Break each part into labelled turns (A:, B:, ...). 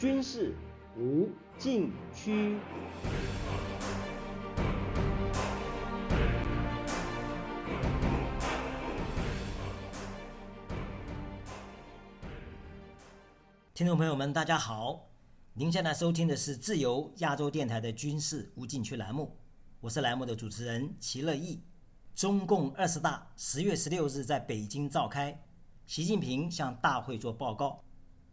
A: 军事无禁区。
B: 听众朋友们，大家好，您现在收听的是自由亚洲电台的军事无禁区栏目，我是栏目的主持人齐乐意。中共二十大十月十六日在北京召开，习近平向大会作报告。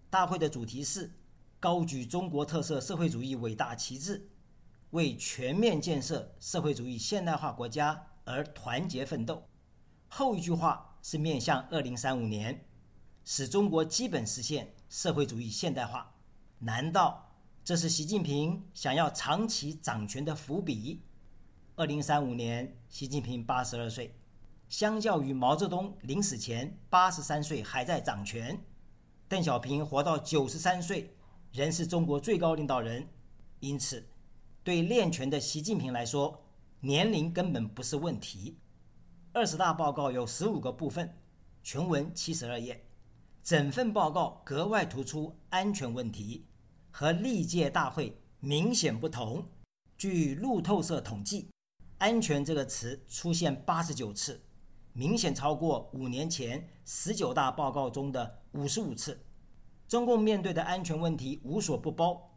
B: 大会的主题是高举中国特色社会主义伟大旗帜，为全面建设社会主义现代化国家而团结奋斗。后一句话是面向二零三五年，使中国基本实现社会主义现代化。难道这是习近平想要长期掌权的伏笔？二零三五年，习近平八十二岁，相较于毛泽东临死前八十三岁还在掌权，邓小平活到九十三岁，仍是中国最高领导人。因此，对练权的习近平来说，年龄根本不是问题。二十大报告有十五个部分，全文七十二页，整份报告格外突出安全问题，和历届大会明显不同。据路透社统计。安全这个词出现八十九次，明显超过五年前十九大报告中的五十五次。中共面对的安全问题无所不包，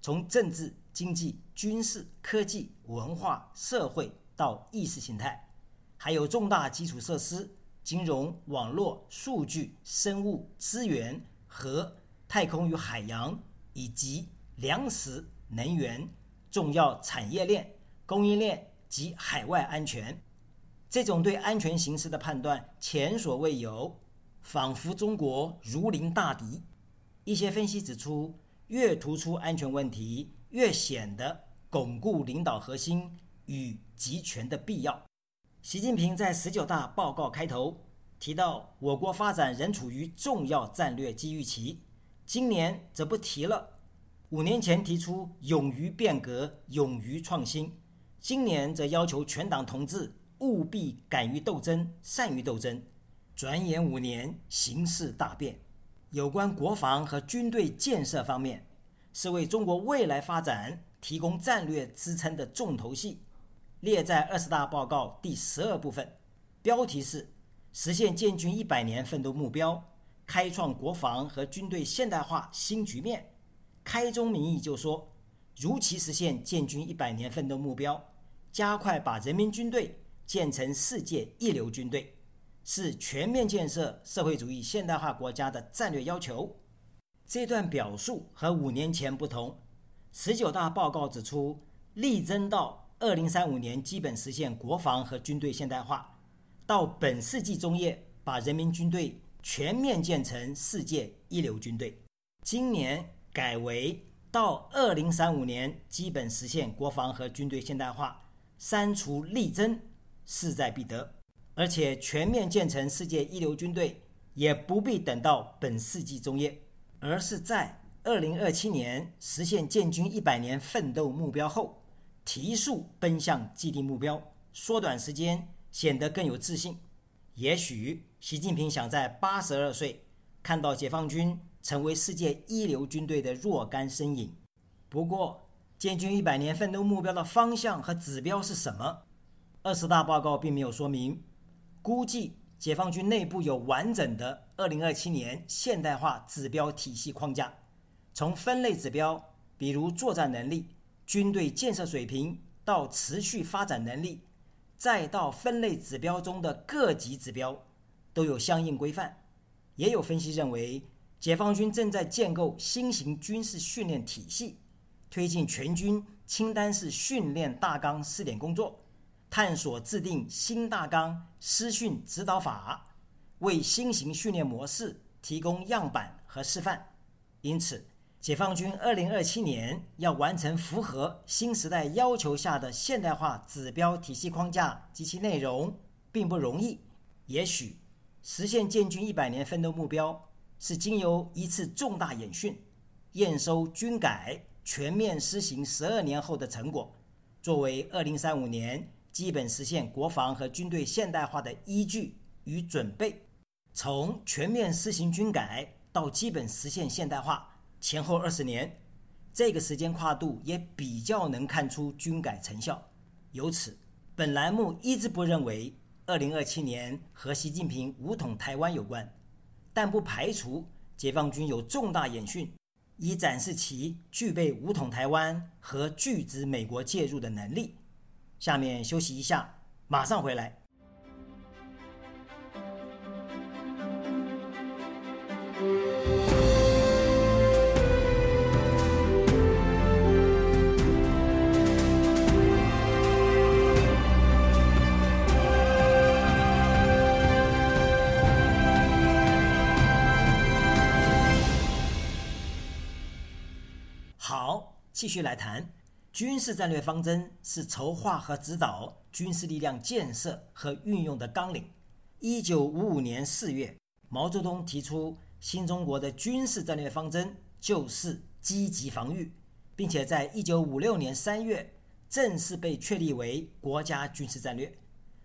B: 从政治、经济、军事、科技、文化、社会到意识形态，还有重大基础设施、金融、网络、数据、生物资源和太空与海洋，以及粮食、能源、重要产业链、供应链。及海外安全，这种对安全形势的判断前所未有，仿佛中国如临大敌。一些分析指出，越突出安全问题，越显得巩固领导核心与集权的必要。习近平在十九大报告开头提到，我国发展仍处于重要战略机遇期，今年则不提了。五年前提出勇于变革、勇于创新。今年则要求全党同志务必敢于斗争、善于斗争。转眼五年，形势大变。有关国防和军队建设方面，是为中国未来发展提供战略支撑的重头戏，列在二十大报告第十二部分，标题是“实现建军一百年奋斗目标，开创国防和军队现代化新局面”。开宗明义就说，如期实现建军一百年奋斗目标。加快把人民军队建成世界一流军队，是全面建设社会主义现代化国家的战略要求。这段表述和五年前不同。十九大报告指出，力争到二零三五年基本实现国防和军队现代化，到本世纪中叶把人民军队全面建成世界一流军队。今年改为到二零三五年基本实现国防和军队现代化。删除力争势在必得，而且全面建成世界一流军队也不必等到本世纪中叶，而是在二零二七年实现建军一百年奋斗目标后，提速奔向既定目标，缩短时间，显得更有自信。也许习近平想在八十二岁看到解放军成为世界一流军队的若干身影。不过，建军一百年奋斗目标的方向和指标是什么？二十大报告并没有说明。估计解放军内部有完整的二零二七年现代化指标体系框架，从分类指标，比如作战能力、军队建设水平，到持续发展能力，再到分类指标中的各级指标，都有相应规范。也有分析认为，解放军正在建构新型军事训练体系。推进全军清单式训练大纲试点工作，探索制定新大纲师训指导法，为新型训练模式提供样板和示范。因此，解放军2027年要完成符合新时代要求下的现代化指标体系框架及其内容，并不容易。也许，实现建军一百年奋斗目标，是经由一次重大演训，验收军改。全面施行十二年后的成果，作为二零三五年基本实现国防和军队现代化的依据与准备。从全面施行军改到基本实现现代化，前后二十年，这个时间跨度也比较能看出军改成效。由此，本栏目一直不认为二零二七年和习近平武统台湾有关，但不排除解放军有重大演训，以展示其具备武统台湾和拒止美国介入的能力。下面休息一下，马上回来。好，继续来谈。军事战略方针是筹划和指导军事力量建设和运用的纲领。一九五五年四月，毛泽东提出新中国的军事战略方针就是积极防御，并且在一九五六年三月正式被确立为国家军事战略。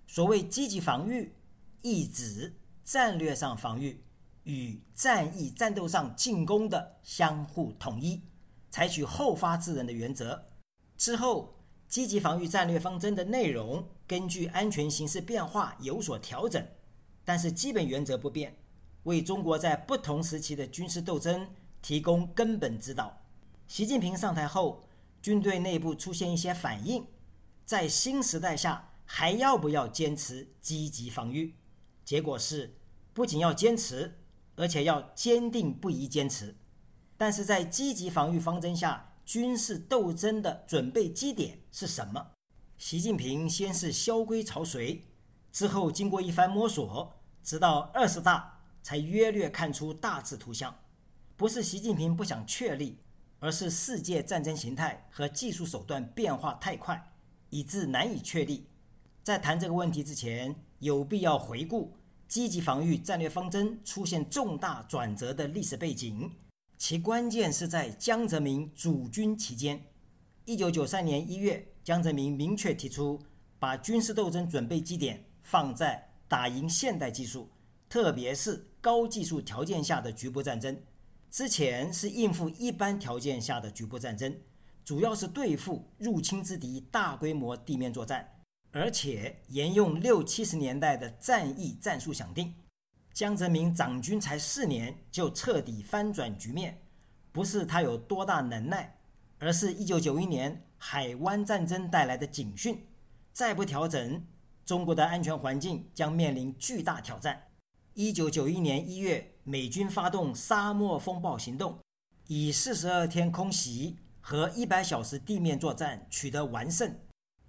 B: 所谓积极防御，意指战略上防御与战役战斗上进攻的相互统一。采取后发制人的原则，之后积极防御战略方针的内容根据安全形势变化有所调整，但是基本原则不变，为中国在不同时期的军事斗争提供根本指导。习近平上台后，军队内部出现一些反应，在新时代下还要不要坚持积极防御？结果是，不仅要坚持，而且要坚定不移坚持。但是在积极防御方针下，军事斗争的准备基点是什么？习近平先是萧规曹随，之后经过一番摸索，直到二十大才约略看出大致图像。不是习近平不想确立，而是世界战争形态和技术手段变化太快，以致难以确立。在谈这个问题之前，有必要回顾积极防御战略方针出现重大转折的历史背景。其关键是在江泽民主军期间。一九九三年一月，江泽民明确提出，把军事斗争准备基点放在打赢现代技术，特别是高技术条件下的局部战争。之前是应付一般条件下的局部战争，主要是对付入侵之敌大规模地面作战，而且沿用六七十年代的战役战术想定。江泽民掌军才四年就彻底翻转局面，不是他有多大能耐，而是一九九一年海湾战争带来的警讯。再不调整，中国的安全环境将面临巨大挑战。一九九一年一月，美军发动沙漠风暴行动，以四十二天空袭和一百小时地面作战取得完胜。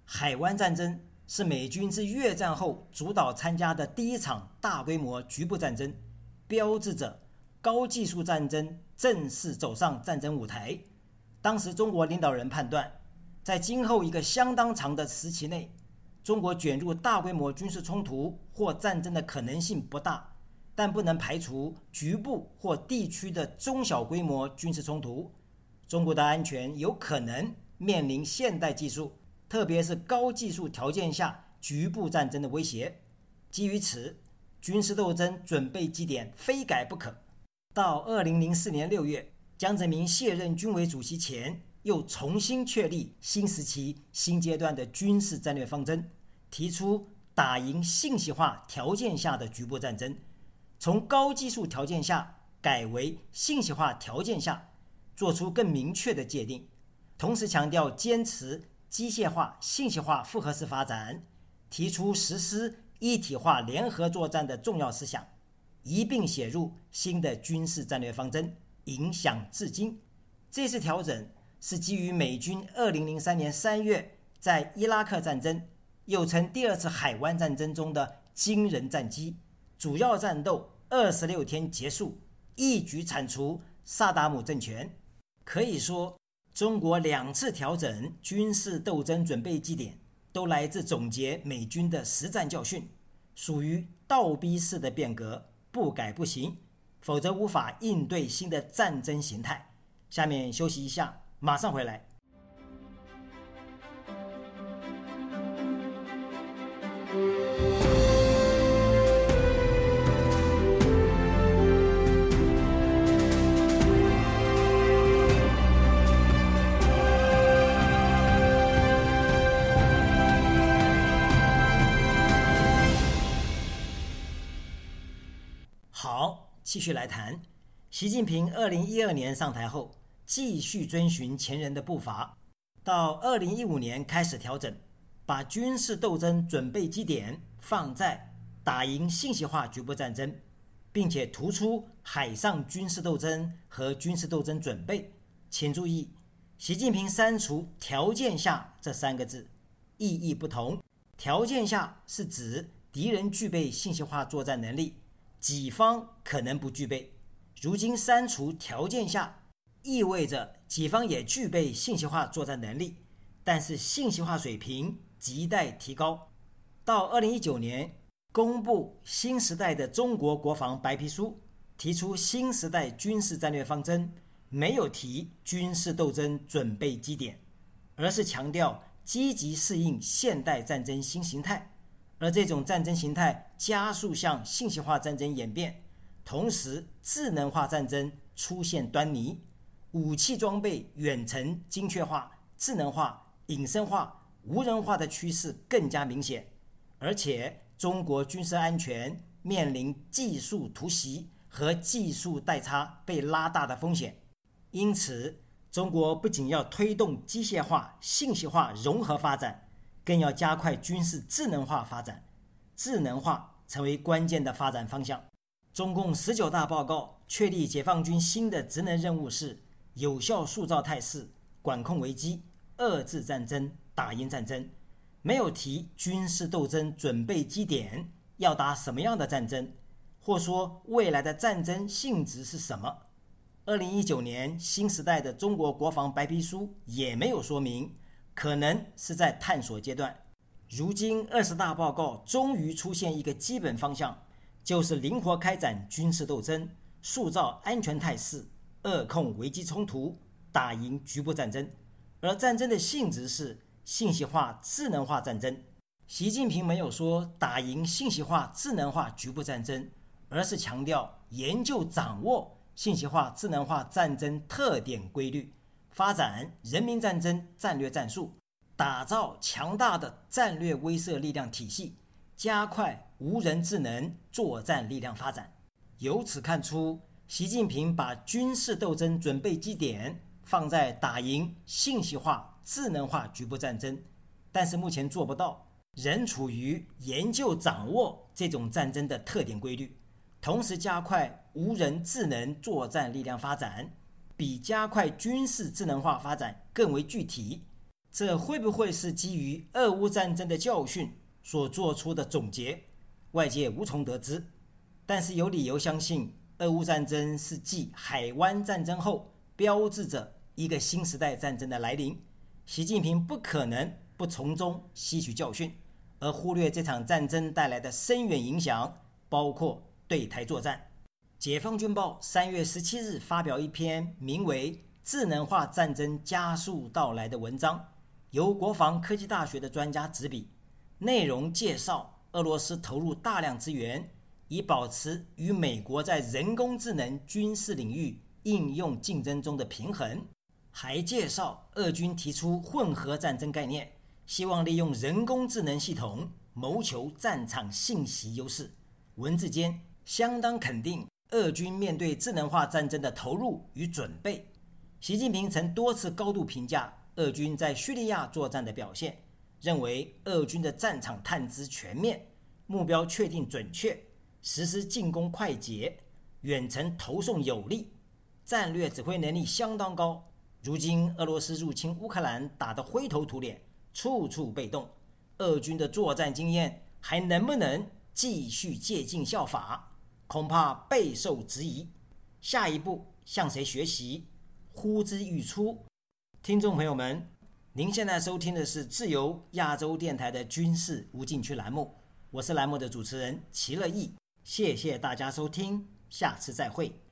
B: 海湾战争。是美军自越战后主导参加的第一场大规模局部战争，标志着高技术战争正式走上战争舞台。当时中国领导人判断，在今后一个相当长的时期内，中国卷入大规模军事冲突或战争的可能性不大，但不能排除局部或地区的中小规模军事冲突。中国的安全有可能面临现代技术。特别是高技术条件下局部战争的威胁，基于此，军事斗争准备基点非改不可。到二零零四年六月，江泽民卸任军委主席前，又重新确立新时期新阶段的军事战略方针，提出打赢信息化条件下的局部战争，从高技术条件下改为信息化条件下，做出更明确的界定，同时强调坚持。机械化、信息化复合式发展，提出实施一体化联合作战的重要思想，一并写入新的军事战略方针，影响至今。这次调整是基于美军2003年3月在伊拉克战争，又称第二次海湾战争中的惊人战绩，主要战斗26天结束，一举铲除萨达姆政权，可以说。中国两次调整军事斗争准备基点，都来自总结美军的实战教训，属于倒逼式的变革，不改不行，否则无法应对新的战争形态。下面休息一下，马上回来。继续来谈。习近平二零一二年上台后，继续遵循前人的步伐，到二零一五年开始调整，把军事斗争准备基点放在打赢信息化局部战争，并且突出海上军事斗争和军事斗争准备。请注意，习近平删除“条件下”这三个字，意义不同。条件下是指敌人具备信息化作战能力，己方可能不具备。如今删除条件下，意味着己方也具备信息化作战能力，但是信息化水平亟待提高。到二零一九年公布新时代的中国国防白皮书，提出新时代军事战略方针，没有提军事斗争准备基点，而是强调。积极适应现代战争新形态，而这种战争形态加速向信息化战争演变，同时智能化战争出现端倪，武器装备远程精确化、智能化、隐身化、无人化的趋势更加明显，而且中国军事安全面临技术突袭和技术代差被拉大的风险，因此。中国不仅要推动机械化、信息化融合发展，更要加快军事智能化发展，智能化成为关键的发展方向。中共十九大报告确立解放军新的职能任务是有效塑造态势、管控危机、遏制战争、打赢战争，没有提军事斗争准备基点要打什么样的战争，或说未来的战争性质是什么。二零一九年新时代的中国国防白皮书也没有说明，可能是在探索阶段。如今二十大报告终于出现一个基本方向，就是灵活开展军事斗争，塑造安全态势，扼控危机冲突，打赢局部战争。而战争的性质是信息化、智能化战争。习近平没有说打赢信息化、智能化局部战争，而是强调研究掌握。信息化、智能化战争特点规律，发展人民战争战略战术，打造强大的战略威慑力量体系，加快无人智能作战力量发展。由此看出，习近平把军事斗争准备基点放在打赢信息化、智能化局部战争，但是目前做不到，仍处于研究掌握这种战争的特点规律。同时加快无人智能作战力量发展，比加快军事智能化发展更为具体。这会不会是基于俄乌战争的教训所做出的总结？外界无从得知。但是有理由相信，俄乌战争是继海湾战争后，标志着一个新时代战争的来临。习近平不可能不从中吸取教训，而忽略这场战争带来的深远影响，包括。对台作战，解放军报三月十七日发表一篇名为《智能化战争加速到来》的文章，由国防科技大学的专家执笔，内容介绍俄罗斯投入大量资源，以保持与美国在人工智能军事领域应用竞争中的平衡，还介绍俄军提出混合战争概念，希望利用人工智能系统谋求战场信息优势。文字间。相当肯定，俄军面对智能化战争的投入与准备。习近平曾多次高度评价俄军在叙利亚作战的表现，认为俄军的战场探知全面，目标确定准确，实施进攻快捷，远程投送有力，战略指挥能力相当高。如今俄罗斯入侵乌克兰打得灰头土脸，处处被动，俄军的作战经验还能不能继续借鉴效法？恐怕备受质疑。下一步向谁学习？呼之欲出。听众朋友们，您现在收听的是自由亚洲电台的军事无禁区栏目，我是栏目的主持人齐乐毅。谢谢大家收听，下次再会。